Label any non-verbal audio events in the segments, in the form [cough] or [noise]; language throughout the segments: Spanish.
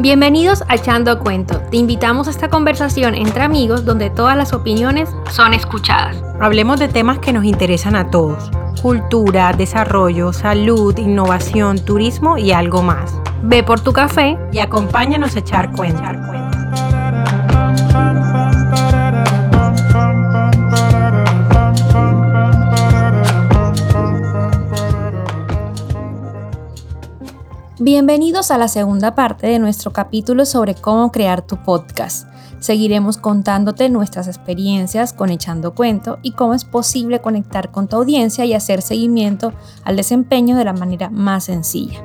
Bienvenidos a Echando Cuento. Te invitamos a esta conversación entre amigos donde todas las opiniones son escuchadas. Hablemos de temas que nos interesan a todos. Cultura, desarrollo, salud, innovación, turismo y algo más. Ve por tu café y acompáñanos a echar cuento. Bienvenidos a la segunda parte de nuestro capítulo sobre cómo crear tu podcast. Seguiremos contándote nuestras experiencias con Echando Cuento y cómo es posible conectar con tu audiencia y hacer seguimiento al desempeño de la manera más sencilla.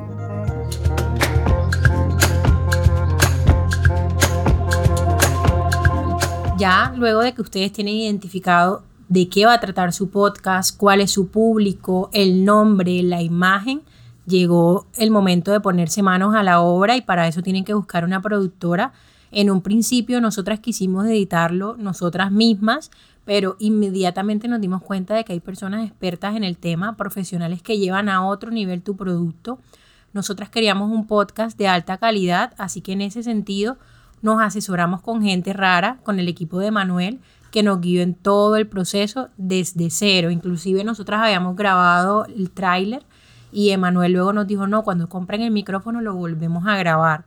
Ya luego de que ustedes tienen identificado de qué va a tratar su podcast, cuál es su público, el nombre, la imagen, llegó el momento de ponerse manos a la obra y para eso tienen que buscar una productora. En un principio nosotras quisimos editarlo nosotras mismas, pero inmediatamente nos dimos cuenta de que hay personas expertas en el tema, profesionales que llevan a otro nivel tu producto. Nosotras queríamos un podcast de alta calidad, así que en ese sentido nos asesoramos con gente rara, con el equipo de Manuel, que nos guió en todo el proceso desde cero. Inclusive nosotras habíamos grabado el tráiler y Emanuel luego nos dijo, no, cuando compren el micrófono lo volvemos a grabar.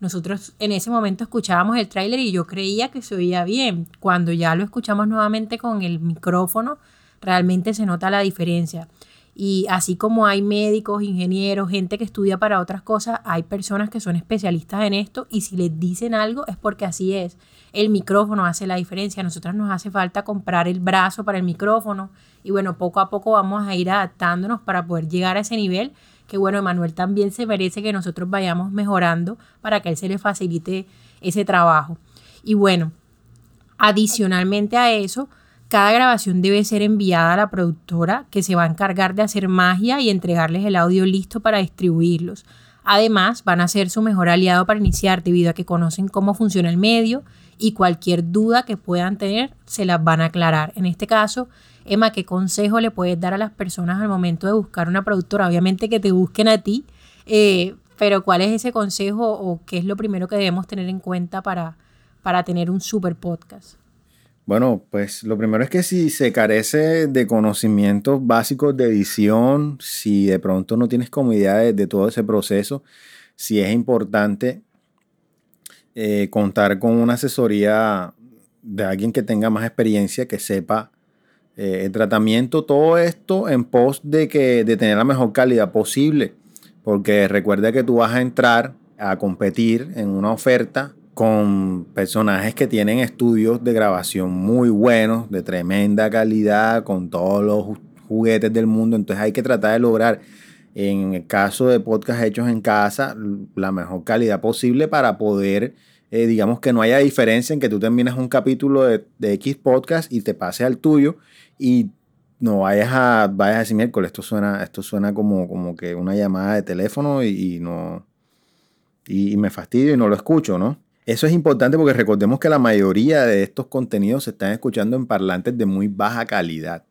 Nosotros en ese momento escuchábamos el tráiler y yo creía que se oía bien. Cuando ya lo escuchamos nuevamente con el micrófono, realmente se nota la diferencia. Y así como hay médicos, ingenieros, gente que estudia para otras cosas, hay personas que son especialistas en esto y si les dicen algo es porque así es. El micrófono hace la diferencia. A nosotros nos hace falta comprar el brazo para el micrófono, y bueno, poco a poco vamos a ir adaptándonos para poder llegar a ese nivel que bueno, Emanuel también se merece que nosotros vayamos mejorando para que él se le facilite ese trabajo. Y bueno, adicionalmente a eso, cada grabación debe ser enviada a la productora que se va a encargar de hacer magia y entregarles el audio listo para distribuirlos. Además, van a ser su mejor aliado para iniciar debido a que conocen cómo funciona el medio y cualquier duda que puedan tener se las van a aclarar. En este caso, Emma, ¿qué consejo le puedes dar a las personas al momento de buscar una productora? Obviamente que te busquen a ti, eh, pero ¿cuál es ese consejo o qué es lo primero que debemos tener en cuenta para, para tener un super podcast? Bueno, pues lo primero es que si se carece de conocimientos básicos de edición, si de pronto no tienes como idea de, todo ese proceso, si es importante eh, contar con una asesoría de alguien que tenga más experiencia, que sepa eh, el tratamiento, todo esto en pos de, que, de tener la mejor calidad posible. Porque recuerda que tú vas a entrar a competir en una oferta con personajes que tienen estudios de grabación muy buenos, de tremenda calidad, con todos los juguetes del mundo. Entonces hay que tratar de lograr, en el caso de podcasts hechos en casa, la mejor calidad posible para poder eh, digamos que no haya diferencia en que tú terminas un capítulo de, X podcast y te pase al tuyo y no vayas a, vayas a decir, miércoles, esto suena, esto suena como, como que una llamada de teléfono y, no, y, me fastidio y no lo escucho, ¿no? Eso es importante porque recordemos que la mayoría de estos contenidos se están escuchando en parlantes de muy baja calidad.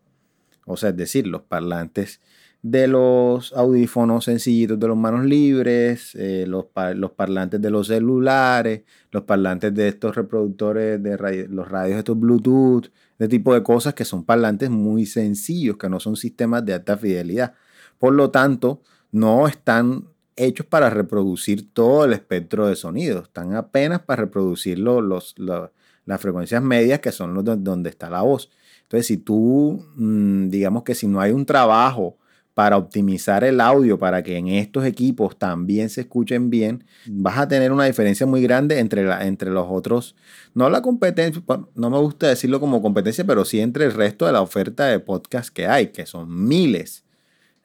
O sea, es decir, los parlantes de los audífonos sencillitos de los manos libres, eh, los, los, parlantes de los celulares, los parlantes de estos reproductores de los radios estos Bluetooth, de tipo de cosas que son parlantes muy sencillos, que no son sistemas de alta fidelidad. Por lo tanto, no están hechos para reproducir todo el espectro de sonidos, están apenas para reproducir los, las frecuencias medias que son los donde está la voz. Entonces, si tú, mm, digamos que si no hay un trabajo para optimizar el audio, para que en estos equipos también se escuchen bien, vas a tener una diferencia muy grande entre, entre los otros. No la competencia, no me gusta decirlo como competencia, pero sí entre el resto de la oferta de podcast que hay, que son miles.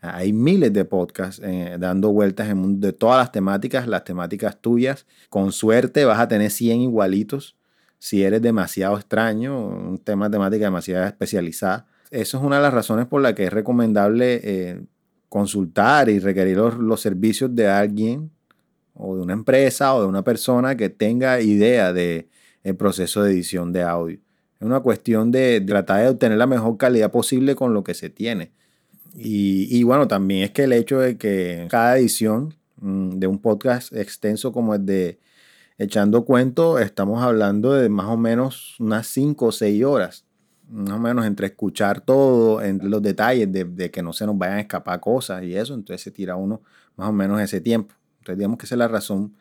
Hay miles de podcasts eh, dando vueltas de todas las temáticas, las temáticas tuyas. Con suerte vas a tener 100 igualitos si eres demasiado extraño, un tema temática demasiado especializada eso es una de las razones por la que es recomendable eh, consultar y requerir los, servicios de alguien o de una empresa o de una persona que tenga idea del el proceso de edición de audio. Es una cuestión de, tratar de obtener la mejor calidad posible con lo que se tiene. Y, y, bueno, también es que el hecho de que cada edición mm, de un podcast extenso como el de echando cuento, estamos hablando de más o menos unas 5 o 6 horas. Más o menos entre escuchar todo, entre los detalles de, de, que no se nos vayan a escapar cosas y eso, entonces se tira uno más o menos ese tiempo. Entonces digamos que esa es la razón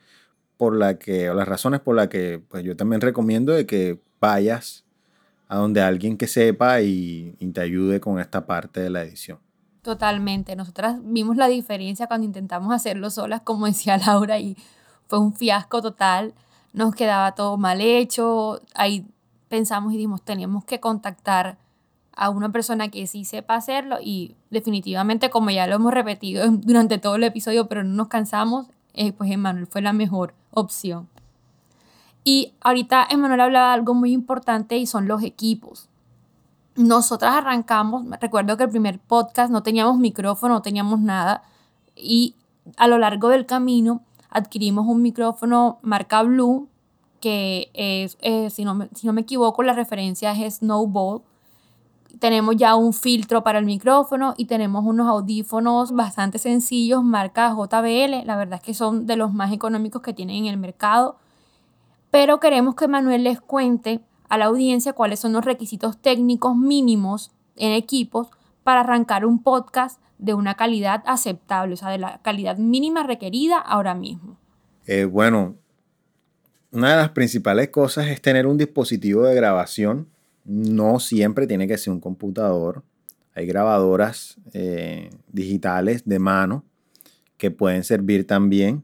por la que, o las razones por las que pues yo también recomiendo de que vayas a donde alguien que sepa y, y te ayude con esta parte de la edición. Totalmente. Nosotras vimos la diferencia cuando intentamos hacerlo solas, como decía [laughs] Laura, y fue un fiasco total. Nos quedaba todo mal hecho. Ahí pensamos y dijimos, teníamos que contactar a una persona que sí sepa hacerlo y definitivamente, como ya lo hemos repetido durante todo el episodio, pero no nos cansamos, eh, pues Emanuel fue la mejor opción. Y ahorita Emanuel hablaba de algo muy importante y son los equipos nosotras arrancamos, recuerdo que el primer podcast no teníamos micrófono, no teníamos nada y a lo largo del camino adquirimos un micrófono marca Blue que es, eh, si, no me, si no me equivoco, la referencia es Snowball. Tenemos ya un filtro para el micrófono y tenemos unos audífonos bastante sencillos, marca JBL. La verdad es que son de los más económicos que tienen en el mercado. Pero queremos que Manuel les cuente a la audiencia cuáles son los requisitos técnicos mínimos en equipos para arrancar un podcast de una calidad aceptable, o sea, de la calidad mínima requerida ahora mismo. Eh, bueno, una de las principales cosas es tener un dispositivo de grabación. No siempre tiene que ser un computador. Hay grabadoras eh, digitales de mano que pueden servir también,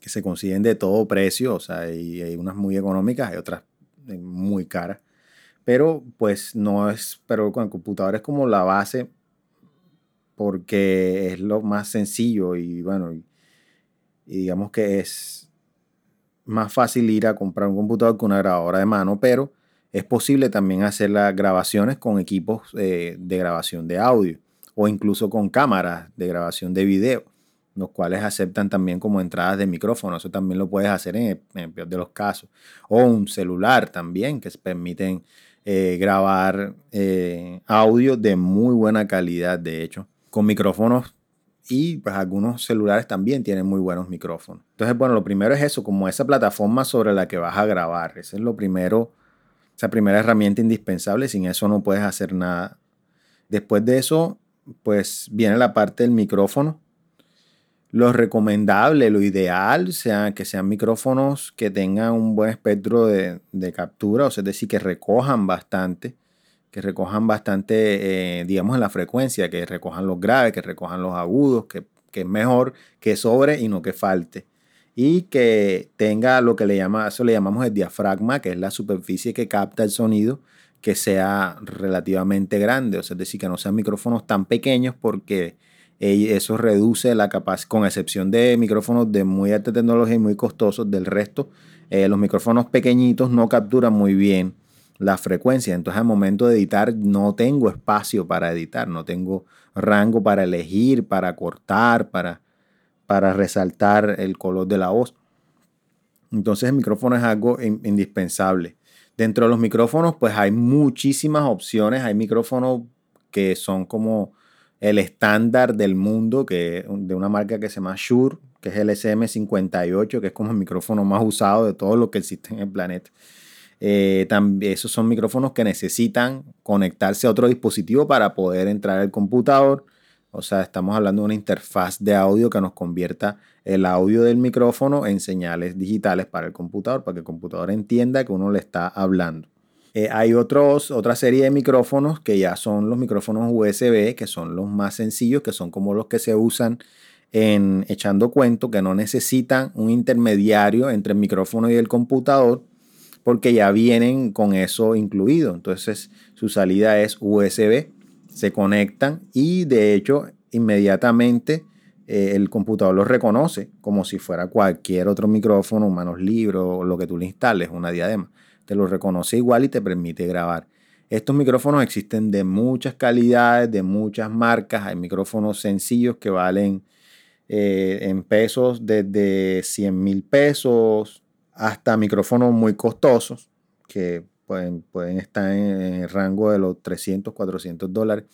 que se consiguen de todo precio. O sea, hay, hay unas muy económicas, hay otras muy cara. Pero pues no es, pero con el computador es como la base porque es lo más sencillo y bueno, y, digamos que es más fácil ir a comprar un computador que una grabadora de mano, pero es posible también hacer las grabaciones con equipos eh, de grabación de audio o incluso con cámaras de grabación de video los cuales aceptan también como entradas de micrófono. Eso también lo puedes hacer en el, peor de los casos. O un celular también, que permiten eh, grabar eh, audio de muy buena calidad, de hecho, con micrófonos. Y pues algunos celulares también tienen muy buenos micrófonos. Entonces, bueno, lo primero es eso, como esa plataforma sobre la que vas a grabar. Ese es lo primero, esa primera herramienta indispensable. Sin eso no puedes hacer nada. Después de eso, pues viene la parte del micrófono lo recomendable, lo ideal, sea que sean micrófonos que tengan un buen espectro de, captura, o sea, es decir, que recojan bastante, que recojan bastante, eh, digamos, en la frecuencia, que recojan los graves, que recojan los agudos, que, que, es mejor que sobre y no que falte. Y que tenga lo que le llama, eso le llamamos el diafragma, que es la superficie que capta el sonido, que sea relativamente grande, o sea, es decir, que no sean micrófonos tan pequeños porque eso reduce la capacidad, con excepción de micrófonos de muy alta tecnología y muy costosos, del resto, eh, los micrófonos pequeñitos no capturan muy bien la frecuencia. Entonces al momento de editar no tengo espacio para editar, no tengo rango para elegir, para cortar, para, para resaltar el color de la voz. Entonces el micrófono es algo indispensable. Dentro de los micrófonos pues hay muchísimas opciones. Hay micrófonos que son como el estándar del mundo que, de una marca que se llama Shure, que es el SM58, que es como el micrófono más usado de todo lo que existe en el planeta. Eh, esos son micrófonos que necesitan conectarse a otro dispositivo para poder entrar al computador. O sea, estamos hablando de una interfaz de audio que nos convierta el audio del micrófono en señales digitales para el computador, para que el computador entienda que uno le está hablando. Eh, hay otros, otra serie de micrófonos que ya son los micrófonos USB, que son los más sencillos, que son como los que se usan en echando cuento, que no necesitan un intermediario entre el micrófono y el computador, porque ya vienen con eso incluido. Entonces su salida es USB, se conectan y de hecho inmediatamente eh, el computador los reconoce como si fuera cualquier otro micrófono, manos libres o lo que tú le instales, una diadema te lo reconoce igual y te permite grabar. Estos micrófonos existen de muchas calidades, de muchas marcas. Hay micrófonos sencillos que valen eh, en pesos desde 100 mil pesos hasta micrófonos muy costosos que pueden, pueden estar en el rango de los 300, 400 dólares.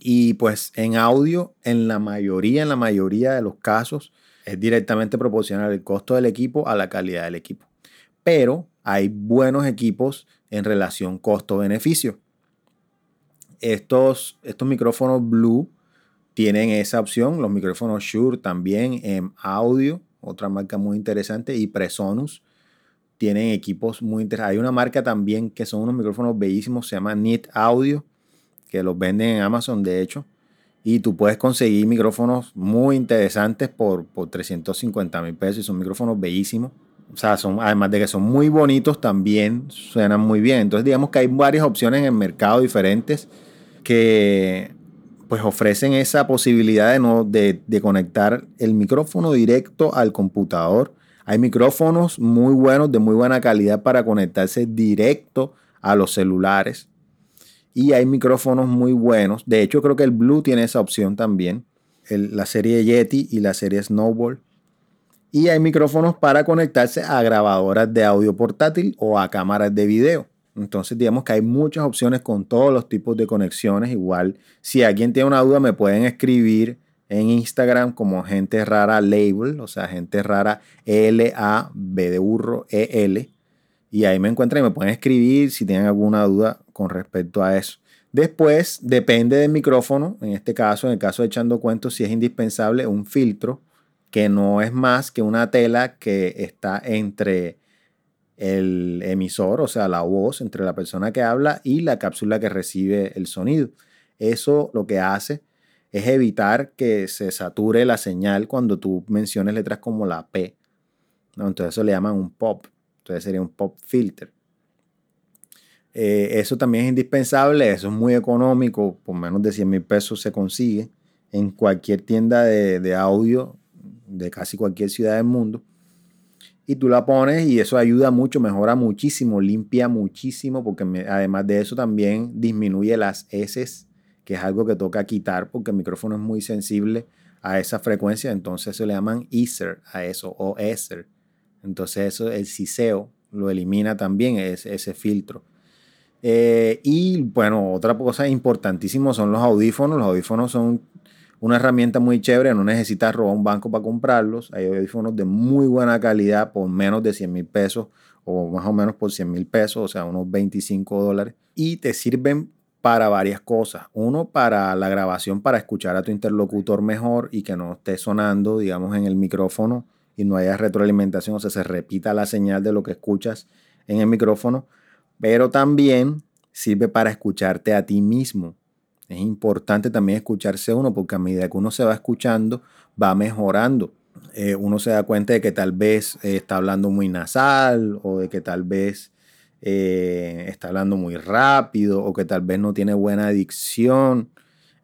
Y pues en audio, en la mayoría, en la mayoría de los casos, es directamente proporcional el costo del equipo a la calidad del equipo. Pero hay buenos equipos en relación costo-beneficio. Estos, estos micrófonos Blue tienen esa opción. Los micrófonos Shure también en audio, otra marca muy interesante, y Presonus tienen equipos muy interesantes. Hay una marca también que son unos micrófonos bellísimos, se llama Neat Audio, que los venden en Amazon, de hecho. Y tú puedes conseguir micrófonos muy interesantes por, por 350 mil pesos y son micrófonos bellísimos. O sea, son, además de que son muy bonitos, también suenan muy bien. Entonces, digamos que hay varias opciones en el mercado diferentes que pues ofrecen esa posibilidad de, no, de, conectar el micrófono directo al computador. Hay micrófonos muy buenos, de muy buena calidad para conectarse directo a los celulares. Y hay micrófonos muy buenos. De hecho, creo que el Blue tiene esa opción también. la serie Yeti y la serie Snowball. Y hay micrófonos para conectarse a grabadoras de audio portátil o a cámaras de video. Entonces, digamos que hay muchas opciones con todos los tipos de conexiones. Igual, si alguien tiene una duda, me pueden escribir en Instagram como gente rara label, o sea, gente rara L-A-B de burro E-L. Y ahí me encuentran y me pueden escribir si tienen alguna duda con respecto a eso. Después, depende del micrófono. En este caso, en el caso de echando cuentos, si es indispensable un filtro que no es más que una tela que está entre el emisor, o sea, la voz, entre la persona que habla y la cápsula que recibe el sonido. Eso lo que hace es evitar que se sature la señal cuando tú menciones letras como la P. Entonces eso le llaman un pop. Entonces sería un pop filter. Eh, eso también es indispensable, eso es muy económico, por menos de 100 mil pesos se consigue en cualquier tienda de audio de casi cualquier ciudad del mundo. Y tú la pones y eso ayuda mucho, mejora muchísimo, limpia muchísimo, porque además de eso también disminuye las S, que es algo que toca quitar porque el micrófono es muy sensible a esa frecuencia, entonces se le llaman Ether a eso, o Ether. Entonces eso, el siseo lo elimina también ese, ese filtro. Eh, y bueno, otra cosa importantísima son los audífonos. Los audífonos son una herramienta muy chévere, no necesitas robar un banco para comprarlos. Hay audífonos de muy buena calidad por menos de 100 mil pesos o más o menos por 100 mil pesos, o sea, unos 25 dólares. Y te sirven para varias cosas. Uno, para la grabación, para escuchar a tu interlocutor mejor y que no esté sonando, digamos, en el micrófono y no haya retroalimentación, o sea, se repita la señal de lo que escuchas en el micrófono. Pero también sirve para escucharte a ti mismo. Es importante también escucharse uno porque a medida que uno se va escuchando, va mejorando. Eh, uno se da cuenta de que tal vez eh, está hablando muy nasal o de que tal vez eh, está hablando muy rápido o que tal vez no tiene buena dicción.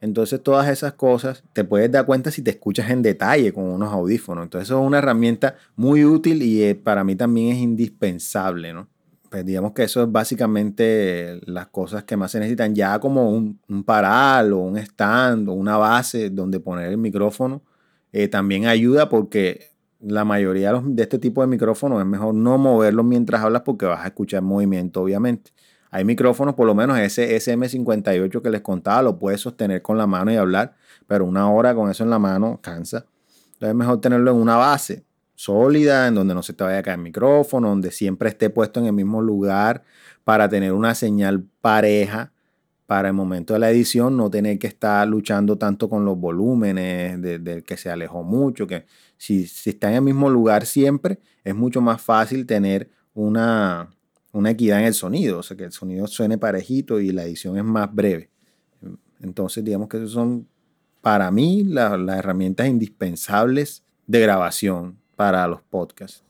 Entonces todas esas cosas te puedes dar cuenta si te escuchas en detalle con unos audífonos. Entonces eso es una herramienta muy útil y para mí también es indispensable, ¿no? Pues digamos que eso es básicamente las cosas que más se necesitan. Ya como un, un paral o un stand o una base donde poner el micrófono eh, también ayuda porque la mayoría de este tipo de micrófonos es mejor no moverlos mientras hablas porque vas a escuchar movimiento, obviamente. Hay micrófonos, por lo menos ese SM58 que les contaba, lo puedes sostener con la mano y hablar, pero una hora con eso en la mano cansa. Entonces es mejor tenerlo en una base sólida, en donde no se te vaya a caer el micrófono, donde siempre esté puesto en el mismo lugar para tener una señal pareja para el momento de la edición, no tener que estar luchando tanto con los volúmenes, del que se alejó mucho, que si, si, está en el mismo lugar siempre, es mucho más fácil tener una, una equidad en el sonido, o sea, que el sonido suene parejito y la edición es más breve. Entonces, digamos que esas son para mí las herramientas indispensables de grabación para los podcasts.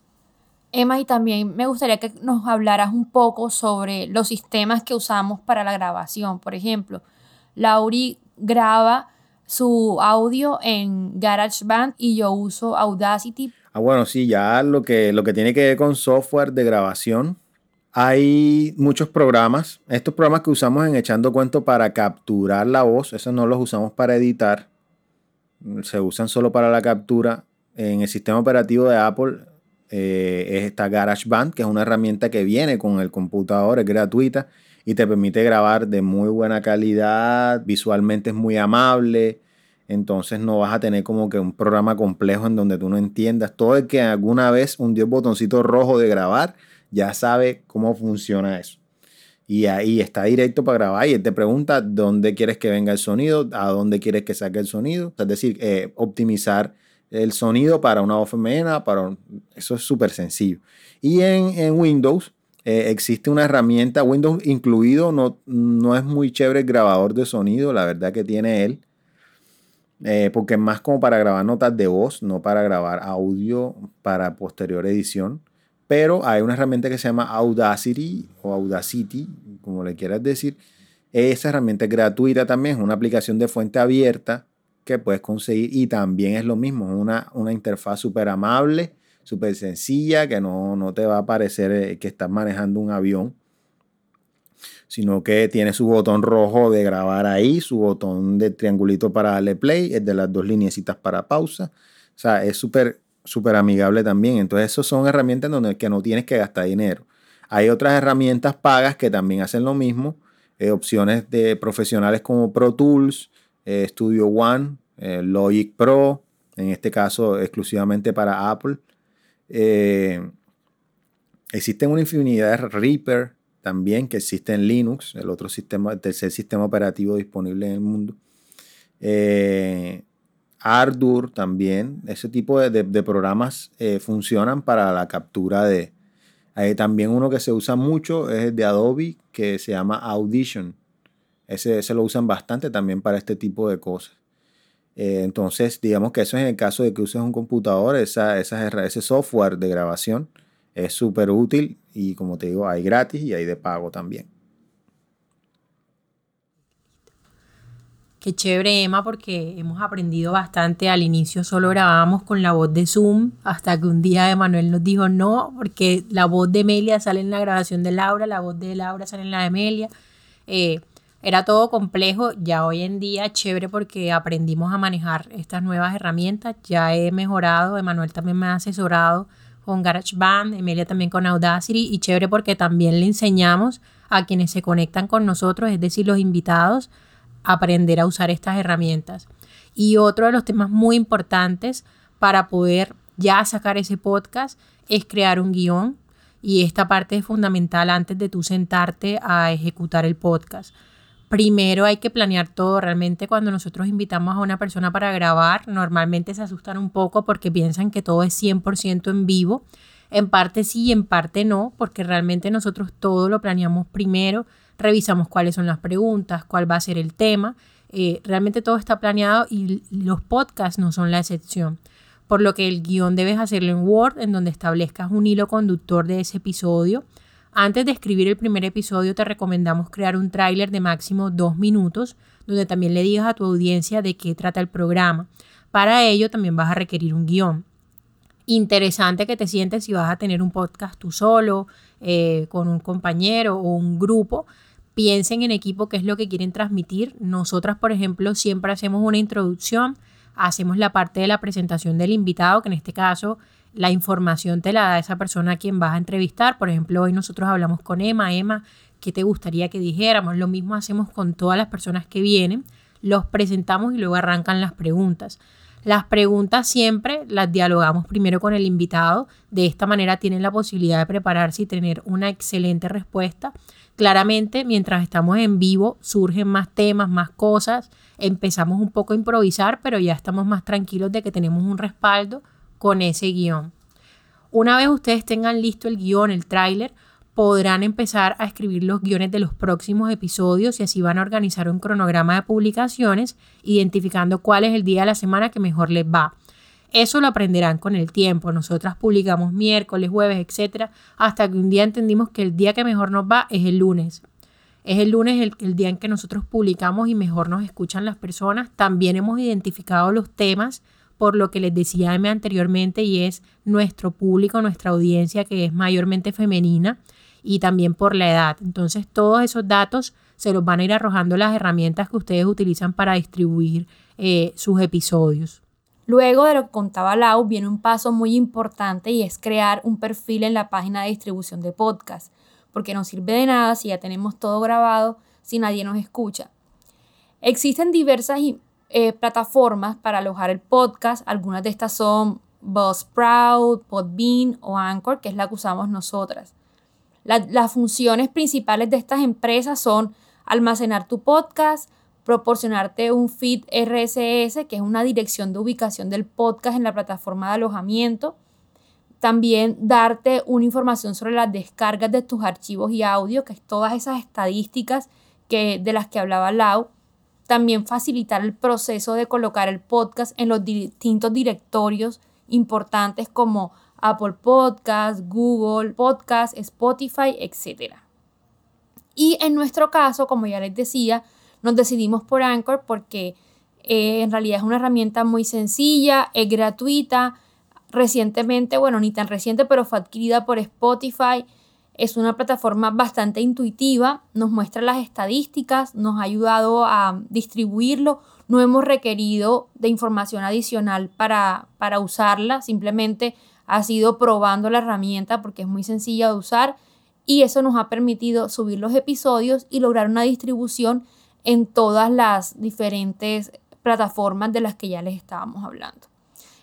Emma, y también me gustaría que nos hablaras un poco sobre los sistemas que usamos para la grabación. Por ejemplo, Lauri graba su audio en GarageBand y yo uso Audacity. Ah, bueno, sí, ya lo que, lo que tiene que ver con software de grabación. Hay muchos programas. Estos programas que usamos en Echando Cuento para capturar la voz, esos no los usamos para editar. Se usan solo para la captura en el sistema operativo de Apple eh, es esta GarageBand, que es una herramienta que viene con el computador, es gratuita y te permite grabar de muy buena calidad, visualmente es muy amable, entonces no vas a tener como que un programa complejo en donde tú no entiendas. Todo el que alguna vez hundió el botoncito rojo de grabar ya sabe cómo funciona eso. Y ahí está directo para grabar y él te pregunta dónde quieres que venga el sonido, a dónde quieres que saque el sonido. Es decir, eh, optimizar el sonido para una voz femenina, para eso es súper sencillo. Y en, Windows eh, existe una herramienta, Windows incluido, no, no es muy chévere el grabador de sonido, la verdad que tiene él. Eh, porque es más como para grabar notas de voz, no para grabar audio para posterior edición. Pero hay una herramienta que se llama Audacity o Audacity, como le quieras decir. Esa herramienta es gratuita también, es una aplicación de fuente abierta que puedes conseguir y también es lo mismo, una, una interfaz súper amable, súper sencilla, que no, no, te va a parecer eh, que estás manejando un avión sino que tiene su botón rojo de grabar ahí, su botón de triangulito para darle play, el de las dos lineecitas para pausa. O sea, es súper súper amigable también. Entonces, esas son herramientas donde que no tienes que gastar dinero. Hay otras herramientas pagas que también hacen lo mismo. Eh, opciones de profesionales como Pro Tools, eh, Studio One, eh, Logic Pro, en este caso exclusivamente para Apple. existen una infinidad de Reaper, también que existe en Linux, el otro sistema, el tercer sistema operativo disponible en el mundo. Eh, Ardour también, ese tipo de, programas eh, funcionan para la captura de... Hay también uno que se usa mucho es el de Adobe que se llama Audition. Ese, se lo usan bastante también para este tipo de cosas. Eh, entonces, digamos que eso es en el caso de que uses un computador, esa, ese software de grabación es súper útil y como te digo, hay gratis y hay de pago también. Qué chévere, Emma, porque hemos aprendido bastante. Al inicio solo grabábamos con la voz de Zoom, hasta que un día Emanuel nos dijo no, porque la voz de Emilia sale en la grabación de Laura, la voz de Laura sale en la de Emilia. Eh, era todo complejo, ya hoy en día chévere porque aprendimos a manejar estas nuevas herramientas, ya he mejorado, Emanuel también me ha asesorado con GarageBand, Emilia también con Audacity y chévere porque también le enseñamos a quienes se conectan con nosotros, es decir, los invitados, a aprender a usar estas herramientas. Y otro de los temas muy importantes para poder ya sacar ese podcast es crear un guion y esta parte es fundamental antes de tú sentarte a ejecutar el podcast primero hay que planear todo. Realmente cuando nosotros invitamos a una persona para grabar, normalmente se asustan un poco porque piensan que todo es 100% en vivo. En parte sí y en parte no, porque realmente nosotros todo lo planeamos primero, revisamos cuáles son las preguntas, cuál va a ser el tema. Eh, realmente todo está planeado y los podcasts no son la excepción. Por lo que el guion debes hacerlo en Word, en donde establezcas un hilo conductor de ese episodio antes de escribir el primer episodio te recomendamos crear un tráiler de máximo dos minutos, donde también le digas a tu audiencia de qué trata el programa. Para ello también vas a requerir un guion. Interesante que te sientes si vas a tener un podcast tú solo, eh, con un compañero o un grupo. Piensen en equipo qué es lo que quieren transmitir. Nosotras, por ejemplo, siempre hacemos una introducción, hacemos la parte de la presentación del invitado, que en este caso la información te la da esa persona a quien vas a entrevistar. Por ejemplo, hoy nosotros hablamos con Emma. Emma, ¿qué te gustaría que dijéramos? Lo mismo hacemos con todas las personas que vienen. Los presentamos y luego arrancan las preguntas. Las preguntas siempre las dialogamos primero con el invitado. De esta manera tienen la posibilidad de prepararse y tener una excelente respuesta. Claramente, mientras estamos en vivo, surgen más temas, más cosas. Empezamos un poco a improvisar, pero ya estamos más tranquilos de que tenemos un respaldo con ese guion. Una vez ustedes tengan listo el guion, el tráiler, podrán empezar a escribir los guiones de los próximos episodios y así van a organizar un cronograma de publicaciones, identificando cuál es el día de la semana que mejor les va. Eso lo aprenderán con el tiempo. Nosotras publicamos miércoles, jueves, etcétera, hasta que un día entendimos que el día que mejor nos va es el lunes. Es el lunes el, el día en que nosotros publicamos y mejor nos escuchan las personas. También hemos identificado los temas por lo que les decía anteriormente y es nuestro público, nuestra audiencia que es mayormente femenina y también por la edad. Entonces todos esos datos se los van a ir arrojando las herramientas que ustedes utilizan para distribuir eh, sus episodios. Luego de lo que contaba Lau, viene un paso muy importante y es crear un perfil en la página de distribución de podcast porque no sirve de nada si ya tenemos todo grabado, si nadie nos escucha. Existen diversas eh, plataformas para alojar el podcast, algunas de estas son Buzzsprout, Podbean o Anchor, que es la que usamos nosotras. las funciones principales de estas empresas son almacenar tu podcast, proporcionarte un feed RSS, que es una dirección de ubicación del podcast en la plataforma de alojamiento, también darte una información sobre las descargas de tus archivos y audio, que es todas esas estadísticas que, de las que hablaba Lau. También facilitar el proceso de colocar el podcast en los distintos directorios importantes como Apple Podcast, Google Podcast, Spotify, etc. Y en nuestro caso, como ya les decía, nos decidimos por Anchor porque eh, en realidad es una herramienta muy sencilla, es gratuita, recientemente, bueno, ni tan reciente, pero fue adquirida por Spotify. Es una plataforma bastante intuitiva, nos muestra las estadísticas, nos ha ayudado a distribuirlo. No hemos requerido de información adicional para, para usarla, simplemente ha sido probando la herramienta porque es muy sencilla de usar y eso nos ha permitido subir los episodios y lograr una distribución en todas las diferentes plataformas de las que ya les estábamos hablando.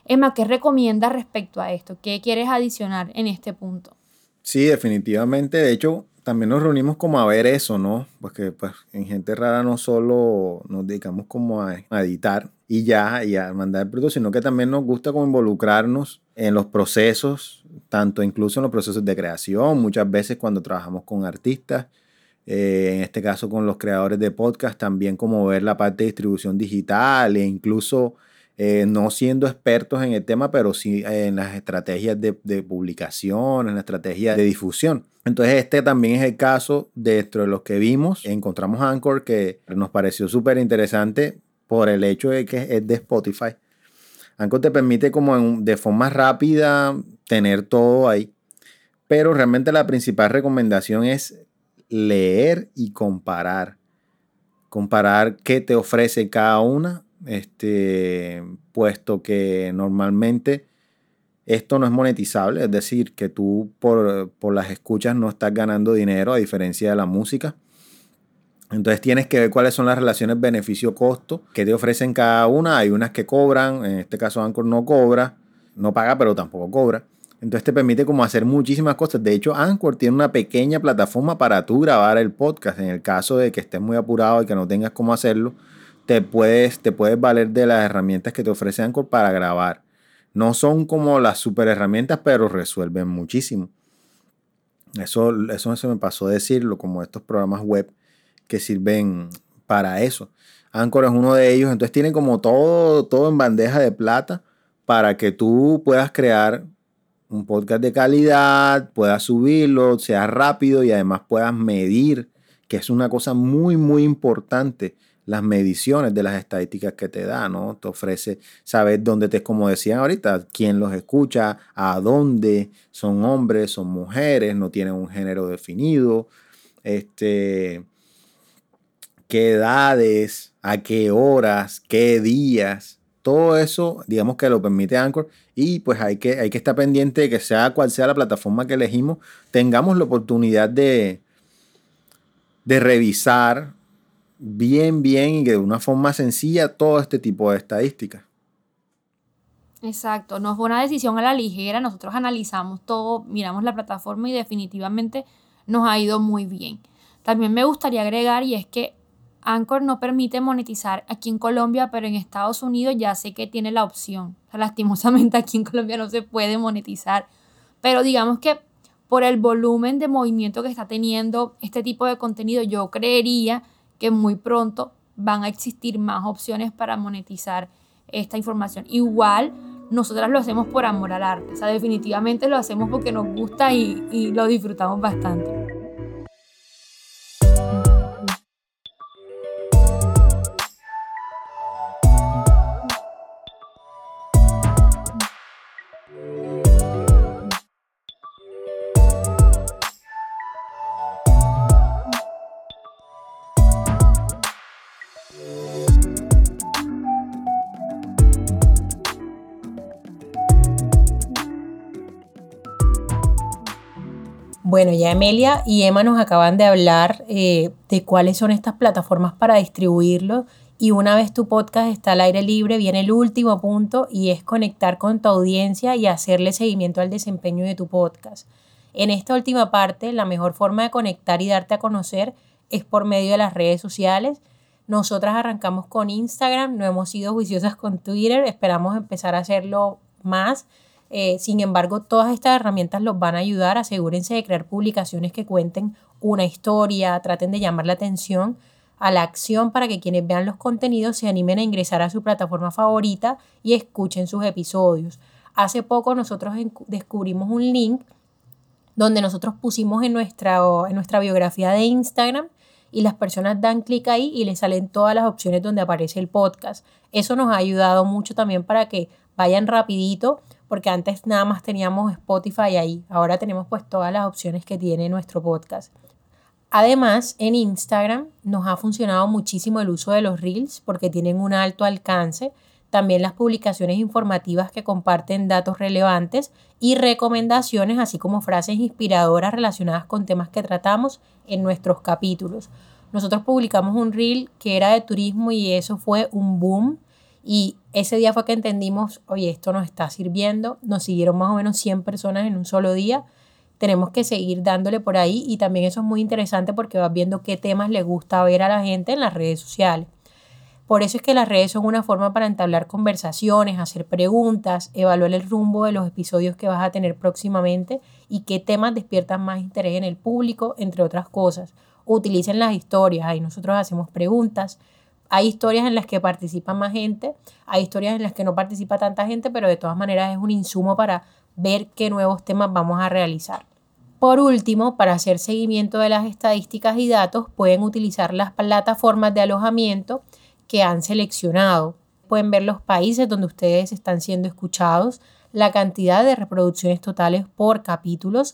Emma, ¿qué recomiendas respecto a esto? ¿Qué quieres adicionar en este punto? Sí, definitivamente. De hecho, también nos reunimos como a ver eso, ¿no? Porque pues en Gente Rara no solo nos dedicamos como a, editar y ya, y a mandar el producto, sino que también nos gusta como involucrarnos en los procesos, tanto incluso en los procesos de creación, muchas veces cuando trabajamos con artistas, eh, en este caso con los creadores de podcast, también como ver la parte de distribución digital e incluso eh, no siendo expertos en el tema, pero sí en las estrategias de, publicación, en la estrategia de difusión. Entonces este también es el caso dentro de los que vimos. Encontramos Anchor que nos pareció súper interesante por el hecho de que es de Spotify. Anchor te permite como de forma rápida tener todo ahí. Pero realmente la principal recomendación es leer y comparar. Comparar qué te ofrece cada una este, puesto que normalmente esto no es monetizable, es decir, que tú por, las escuchas no estás ganando dinero a diferencia de la música. Entonces tienes que ver cuáles son las relaciones beneficio-costo que te ofrecen cada una. Hay unas que cobran, en este caso Anchor no cobra, no paga, pero tampoco cobra. Entonces te permite como hacer muchísimas cosas. De hecho, Anchor tiene una pequeña plataforma para tú grabar el podcast. En el caso de que estés muy apurado y que no tengas cómo hacerlo, te puedes, te puedes valer de las herramientas que te ofrece Anchor para grabar. No son como las super herramientas, pero resuelven muchísimo. Eso, eso se me pasó decirlo, como estos programas web que sirven para eso. Anchor es uno de ellos, entonces tiene como todo, todo en bandeja de plata para que tú puedas crear un podcast de calidad, puedas subirlo, sea rápido y además puedas medir, que es una cosa muy, muy importante las mediciones de las estadísticas que te da, ¿no? Te ofrece saber dónde te, como decían ahorita, quién los escucha, a dónde, son hombres, son mujeres, no tienen un género definido, este, qué edades, a qué horas, qué días, todo eso, digamos que lo permite Anchor y pues hay que, hay que estar pendiente de que sea cual sea la plataforma que elegimos, tengamos la oportunidad de, de revisar bien, bien y de una forma sencilla todo este tipo de estadísticas. Exacto, no fue una decisión a la ligera, nosotros analizamos todo, miramos la plataforma y definitivamente nos ha ido muy bien. También me gustaría agregar y es que Anchor no permite monetizar aquí en Colombia, pero en Estados Unidos ya sé que tiene la opción. [laughs] lastimosamente aquí en Colombia no se puede monetizar, pero digamos que por el volumen de movimiento que está teniendo este tipo de contenido, yo creería que muy pronto van a existir más opciones para monetizar esta información. Igual nosotras lo hacemos por amor al arte, o sea, definitivamente lo hacemos porque nos gusta y, y lo disfrutamos bastante. Bueno, ya Emelia y Emma nos acaban de hablar eh, de cuáles son estas plataformas para distribuirlo. Y una vez tu podcast está al aire libre, viene el último punto y es conectar con tu audiencia y hacerle seguimiento al desempeño de tu podcast. En esta última parte, la mejor forma de conectar y darte a conocer es por medio de las redes sociales. Nosotras arrancamos con Instagram, no hemos sido juiciosas con Twitter, esperamos empezar a hacerlo más. Eh, sin embargo, todas estas herramientas los van a ayudar. Asegúrense de crear publicaciones que cuenten una historia, traten de llamar la atención a la acción para que quienes vean los contenidos se animen a ingresar a su plataforma favorita y escuchen sus episodios. Hace poco nosotros descubrimos un link donde nosotros pusimos en nuestra, en nuestra biografía de Instagram y las personas dan clic ahí y les salen todas las opciones donde aparece el podcast. Eso nos ha ayudado mucho también para que vayan rapidito, porque antes nada más teníamos Spotify ahí, ahora tenemos pues todas las opciones que tiene nuestro podcast. Además, en Instagram nos ha funcionado muchísimo el uso de los reels porque tienen un alto alcance también las publicaciones informativas que comparten datos relevantes y recomendaciones, así como frases inspiradoras relacionadas con temas que tratamos en nuestros capítulos. Nosotros publicamos un reel que era de turismo y eso fue un boom. Y ese día fue que entendimos, oye, esto nos está sirviendo. Nos siguieron más o menos 100 personas en un solo día. Tenemos que seguir dándole por ahí y también eso es muy interesante porque vas viendo qué temas le gusta ver a la gente en las redes sociales. Por eso es que las redes son una forma para entablar conversaciones, hacer preguntas, evaluar el rumbo de los episodios que vas a tener próximamente y qué temas despiertan más interés en el público, entre otras cosas. Utilicen las historias, ahí nosotros hacemos preguntas. Hay historias en las que participa más gente, hay historias en las que no participa tanta gente, pero de todas maneras es un insumo para ver qué nuevos temas vamos a realizar. Por último, para hacer seguimiento de las estadísticas y datos, pueden utilizar las plataformas de alojamiento que han seleccionado. Pueden ver los países donde ustedes están siendo escuchados, la cantidad de reproducciones totales por capítulos,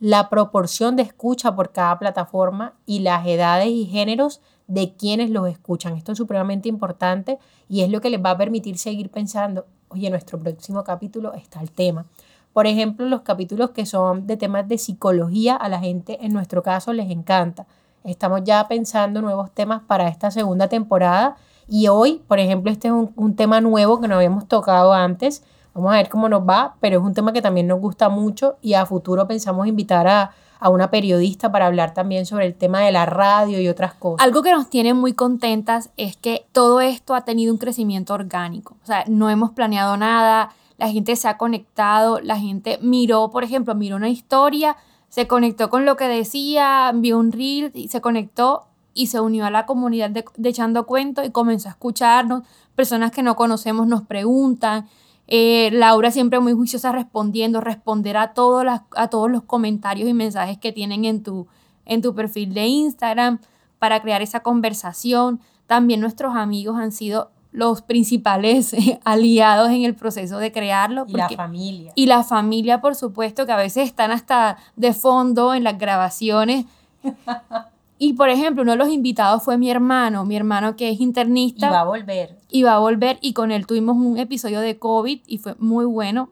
la proporción de escucha por cada plataforma y las edades y géneros de quienes los escuchan. Esto es supremamente importante y es lo que les va a permitir seguir pensando, oye, nuestro próximo capítulo está el tema. Por ejemplo, los capítulos que son de temas de psicología a la gente en nuestro caso les encanta. Estamos ya pensando nuevos temas para esta segunda temporada y hoy, por ejemplo, este es un, tema nuevo que no habíamos tocado antes. Vamos a ver cómo nos va, pero es un tema que también nos gusta mucho y a futuro pensamos invitar a, a una periodista para hablar también sobre el tema de la radio y otras cosas. Algo que nos tiene muy contentas es que todo esto ha tenido un crecimiento orgánico. O sea, no hemos planeado nada, la gente se ha conectado, la gente miró, por ejemplo, miró una historia se conectó con lo que decía, vio un reel y se conectó y se unió a la comunidad de, Echando Cuentos y comenzó a escucharnos. Personas que no conocemos nos preguntan. Eh, Laura siempre muy juiciosa respondiendo, responder a, todos las, a todos los comentarios y mensajes que tienen en tu, en tu perfil de Instagram para crear esa conversación. También nuestros amigos han sido los principales [laughs] aliados en el proceso de crearlo. y la familia. Y la familia, por supuesto, que a veces están hasta de fondo en las grabaciones. [laughs] y, por ejemplo, uno de los invitados fue mi hermano, mi hermano que es internista. Y va a volver. Y va a volver, y con él tuvimos un episodio de COVID y fue muy bueno.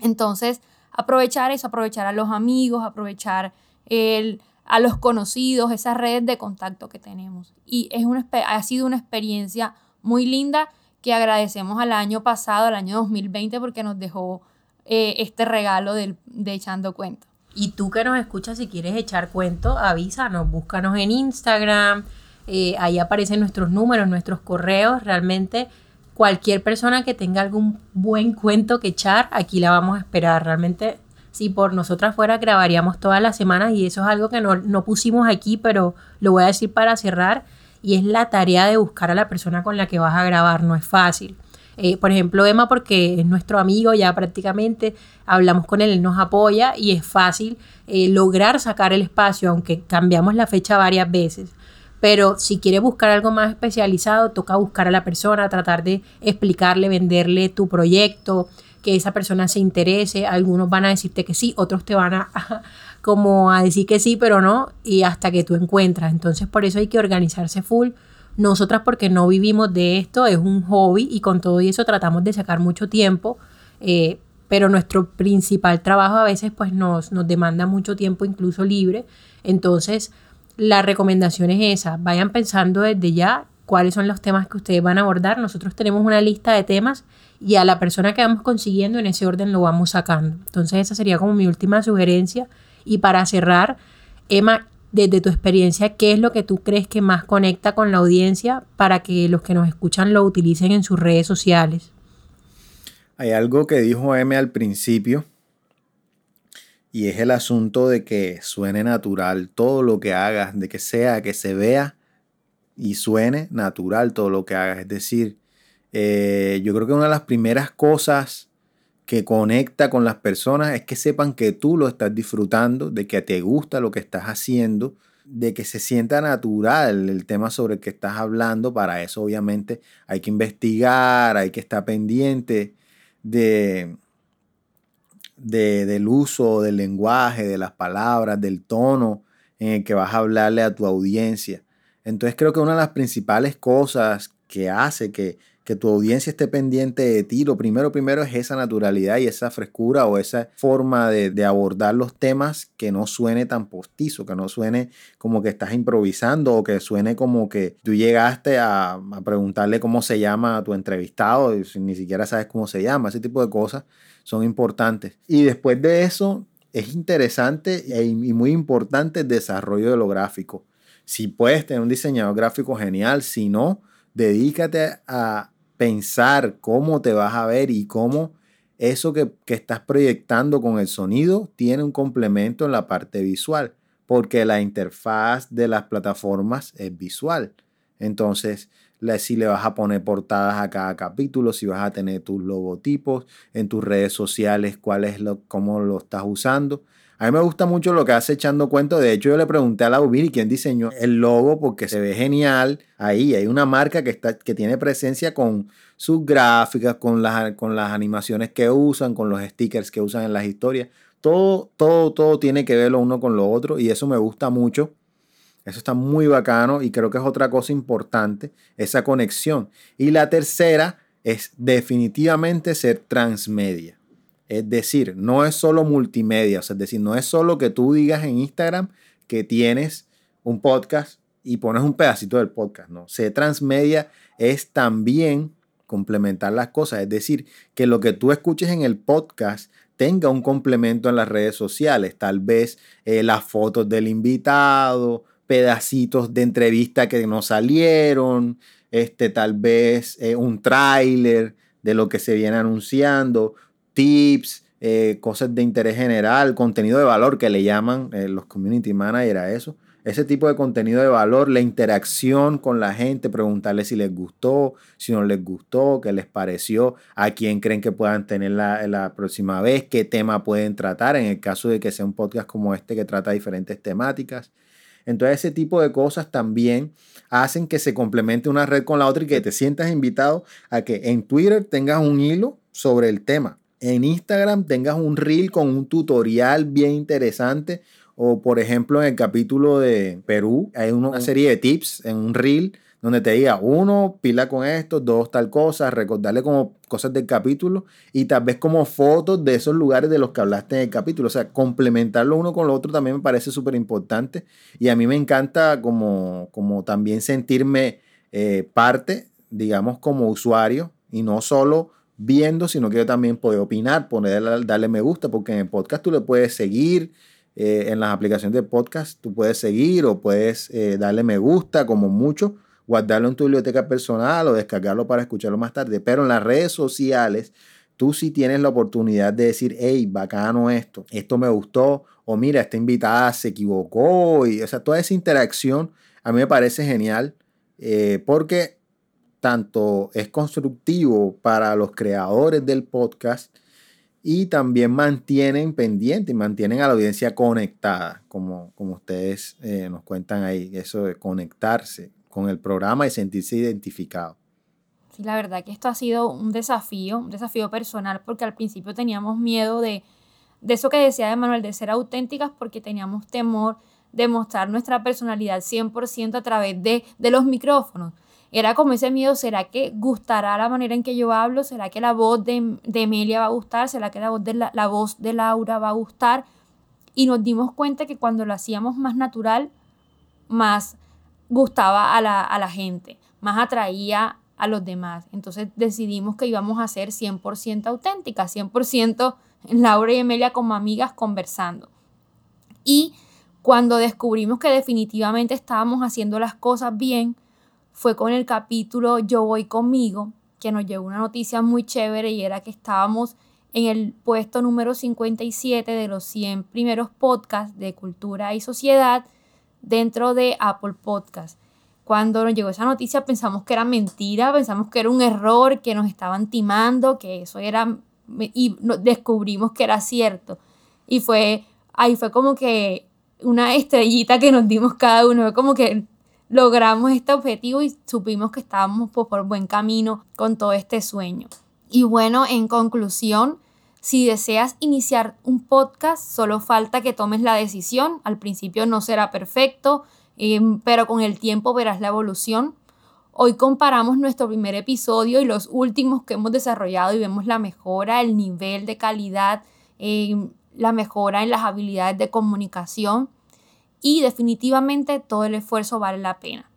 Entonces, aprovechar eso, aprovechar a los amigos, aprovechar el, a los conocidos, esas redes de contacto que tenemos. Y es una, ha sido una experiencia muy linda que agradecemos al año pasado, al año 2020, porque nos dejó eh, este regalo de, Echando Cuento. Y tú que nos escuchas, si quieres echar cuento, avísanos, búscanos en Instagram, eh, ahí aparecen nuestros números, nuestros correos, realmente cualquier persona que tenga algún buen cuento que echar, aquí la vamos a esperar. Realmente, si por nosotras fuera, grabaríamos todas las semanas y eso es algo que no, no pusimos aquí, pero lo voy a decir para cerrar y es la tarea de buscar a la persona con la que vas a grabar, no es fácil. Eh, por ejemplo, Emma, porque es nuestro amigo ya prácticamente, hablamos con él, él nos apoya y es fácil eh, lograr sacar el espacio, aunque cambiamos la fecha varias veces. Pero si quieres buscar algo más especializado, toca buscar a la persona, tratar de explicarle, venderle tu proyecto, que esa persona se interese. Algunos van a decirte que sí, otros te van a, [laughs] como a decir que sí, pero no, y hasta que tú encuentras. Entonces por eso hay que organizarse full. Nosotras porque no vivimos de esto, es un hobby y con todo eso tratamos de sacar mucho tiempo. Eh, pero nuestro principal trabajo a veces pues nos, nos demanda mucho tiempo incluso libre. Entonces, la recomendación es esa, vayan pensando desde ya cuáles son los temas que ustedes van a abordar. Nosotros tenemos una lista de temas y a la persona que vamos consiguiendo en ese orden lo vamos sacando. Entonces esa sería como mi última sugerencia. Y para cerrar, Emma, desde tu experiencia, ¿qué es lo que tú crees que más conecta con la audiencia para que los que nos escuchan lo utilicen en sus redes sociales? Hay algo que dijo M al principio y es el asunto de que suene natural todo lo que hagas, de que sea, que se vea y suene natural todo lo que hagas. Es decir, eh, yo creo que una de las primeras cosas que conecta con las personas es que sepan que tú lo estás disfrutando, de que te gusta lo que estás haciendo, de que se sienta natural el tema sobre el que estás hablando. Para eso obviamente hay que investigar, hay que estar pendiente de, del uso del lenguaje, de las palabras, del tono en el que vas a hablarle a tu audiencia. Entonces creo que una de las principales cosas que hace que, tu audiencia esté pendiente de ti, lo primero, primero es esa naturalidad y esa frescura o esa forma de, abordar los temas que no suene tan postizo, que no suene como que estás improvisando o que suene como que tú llegaste a, a preguntarle cómo se llama a tu entrevistado y ni siquiera sabes cómo se llama, ese tipo de cosas son importantes. Y después de eso, es interesante y muy importante el desarrollo de lo gráfico. Si puedes tener un diseñador gráfico genial, si no, dedícate a pensar cómo te vas a ver y cómo eso que, estás proyectando con el sonido tiene un complemento en la parte visual, porque la interfaz de las plataformas es visual. Entonces, si le vas a poner portadas a cada capítulo, si vas a tener tus logotipos en tus redes sociales, cuál es lo, cómo lo estás usando. A mí me gusta mucho lo que hace echando cuento. De hecho, yo le pregunté a la Ubiri quién diseñó el logo porque se ve genial. Ahí hay una marca que, está, que tiene presencia con sus gráficas, con las, con las animaciones que usan, con los stickers que usan en las historias. Todo, todo, todo tiene que ver lo uno con lo otro y eso me gusta mucho. Eso está muy bacano y creo que es otra cosa importante, esa conexión. Y la tercera es definitivamente ser transmedia. Es decir, no es solo multimedia, es decir, no es solo que tú digas en Instagram que tienes un podcast y pones un pedacito del podcast, no. Ser transmedia es también complementar las cosas, es decir, que lo que tú escuches en el podcast tenga un complemento en las redes sociales, tal vez eh, las fotos del invitado, pedacitos de entrevista que no salieron, este, tal vez eh, un tráiler de lo que se viene anunciando, tips, eh, cosas de interés general, contenido de valor que le llaman eh, los community managers a eso. Ese tipo de contenido de valor, la interacción con la gente, preguntarle si les gustó, si no les gustó, qué les pareció, a quién creen que puedan tener la, la próxima vez, qué tema pueden tratar, en el caso de que sea un podcast como este que trata diferentes temáticas. Entonces ese tipo de cosas también hacen que se complemente una red con la otra y que te sientas invitado a que en Twitter tengas un hilo sobre el tema en Instagram tengas un reel con un tutorial bien interesante. O por ejemplo en el capítulo de Perú hay una serie de tips en un reel donde te diga, uno, pila con esto, dos, tal cosa, recordarle como cosas del capítulo y tal vez como fotos de esos lugares de los que hablaste en el capítulo. O sea, complementarlo uno con lo otro también me parece súper importante y a mí me encanta como, como también sentirme eh, parte, digamos, como usuario y no solo viendo, sino que yo también puedo opinar, poner, darle me gusta, porque en el podcast tú le puedes seguir, eh, en las aplicaciones de podcast tú puedes seguir o puedes eh, darle me gusta como mucho, guardarlo en tu biblioteca personal o descargarlo para escucharlo más tarde, pero en las redes sociales tú sí tienes la oportunidad de decir, hey, bacano esto, esto me gustó, o mira, esta invitada se equivocó, y o sea, toda esa interacción a mí me parece genial, eh, porque tanto es constructivo para los creadores del podcast y también mantienen pendiente y mantienen a la audiencia conectada, como, como ustedes eh, nos cuentan ahí, eso de conectarse con el programa y sentirse identificado. Sí, la verdad que esto ha sido un desafío, un desafío personal, porque al principio teníamos miedo de, de eso que decía Emanuel, de ser auténticas, porque teníamos temor de mostrar nuestra personalidad 100% a través de, de los micrófonos. Era como ese miedo, ¿será que gustará la manera en que yo hablo? ¿Será que la voz de, de Emilia va a gustar? ¿Será que la voz, de la, voz de Laura va a gustar? Y nos dimos cuenta que cuando lo hacíamos más natural, más gustaba a la, a la gente, más atraía a los demás. Entonces decidimos que íbamos a ser 100% auténticas, 100% Laura y Emilia como amigas conversando. Y cuando descubrimos que definitivamente estábamos haciendo las cosas bien, fue con el capítulo Yo voy conmigo, que nos llegó una noticia muy chévere y era que estábamos en el puesto número 57 de los 100 primeros podcasts de cultura y sociedad dentro de Apple Podcasts. Cuando nos llegó esa noticia pensamos que era mentira, pensamos que era un error, que nos estaban timando, que eso era, y descubrimos que era cierto. Y fue, ahí fue como que una estrellita que nos dimos cada uno, como que logramos este objetivo y supimos que estábamos por buen camino con todo este sueño. Y bueno, en conclusión, si deseas iniciar un podcast, solo falta que tomes la decisión. Al principio no será perfecto, em, pero con el tiempo verás la evolución. Hoy comparamos nuestro primer episodio y los últimos que hemos desarrollado y vemos la mejora, el nivel de calidad, em, la mejora en las habilidades de comunicación y definitivamente todo el esfuerzo vale la pena.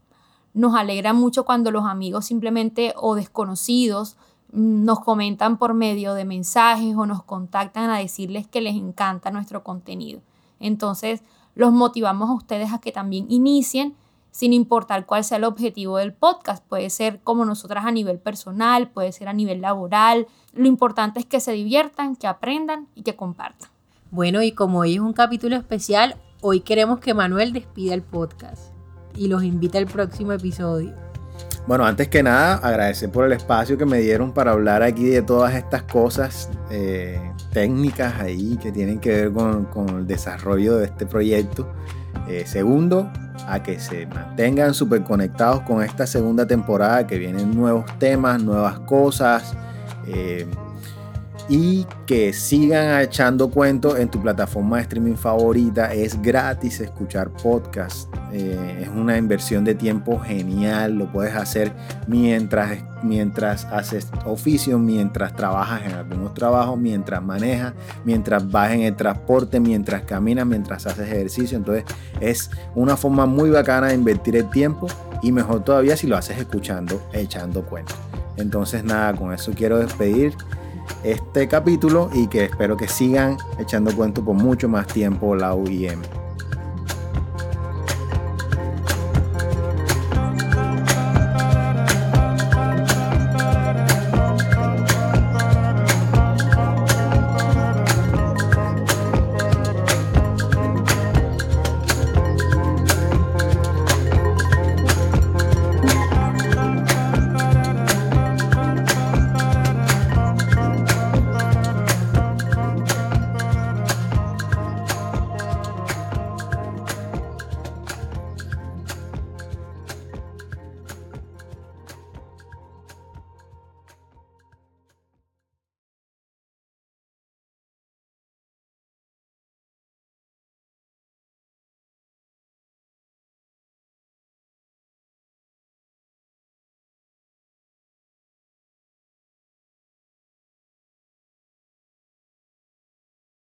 Nos alegra mucho cuando los amigos simplemente o desconocidos nos comentan por medio de mensajes o nos contactan a decirles que les encanta nuestro contenido. Entonces, los motivamos a ustedes a que también inicien sin importar cuál sea el objetivo del podcast. Puede ser como nosotras a nivel personal, puede ser a nivel laboral. Lo importante es que se diviertan, que aprendan y que compartan. Bueno, y como hoy es un capítulo especial, Hoy queremos que Manuel despida el podcast y los invite al próximo episodio. Bueno, antes que nada, agradecer por el espacio que me dieron para hablar aquí de todas estas cosas eh, técnicas ahí que tienen que ver con, el desarrollo de este proyecto. Eh, segundo, a que se mantengan súper conectados con esta segunda temporada, que vienen nuevos temas, nuevas cosas. Eh, y que sigan echando cuentos en tu plataforma de streaming favorita. Es gratis escuchar podcast. Eh, es una inversión de tiempo genial. Lo puedes hacer mientras, mientras haces oficio, mientras trabajas en algunos trabajos, mientras manejas, mientras vas en el transporte, mientras caminas, mientras haces ejercicio. Entonces es una forma muy bacana de invertir el tiempo y mejor todavía si lo haces escuchando, echando cuentos. Entonces nada, con eso quiero despedir este capítulo y que espero que sigan echando cuento por mucho más tiempo la UIM.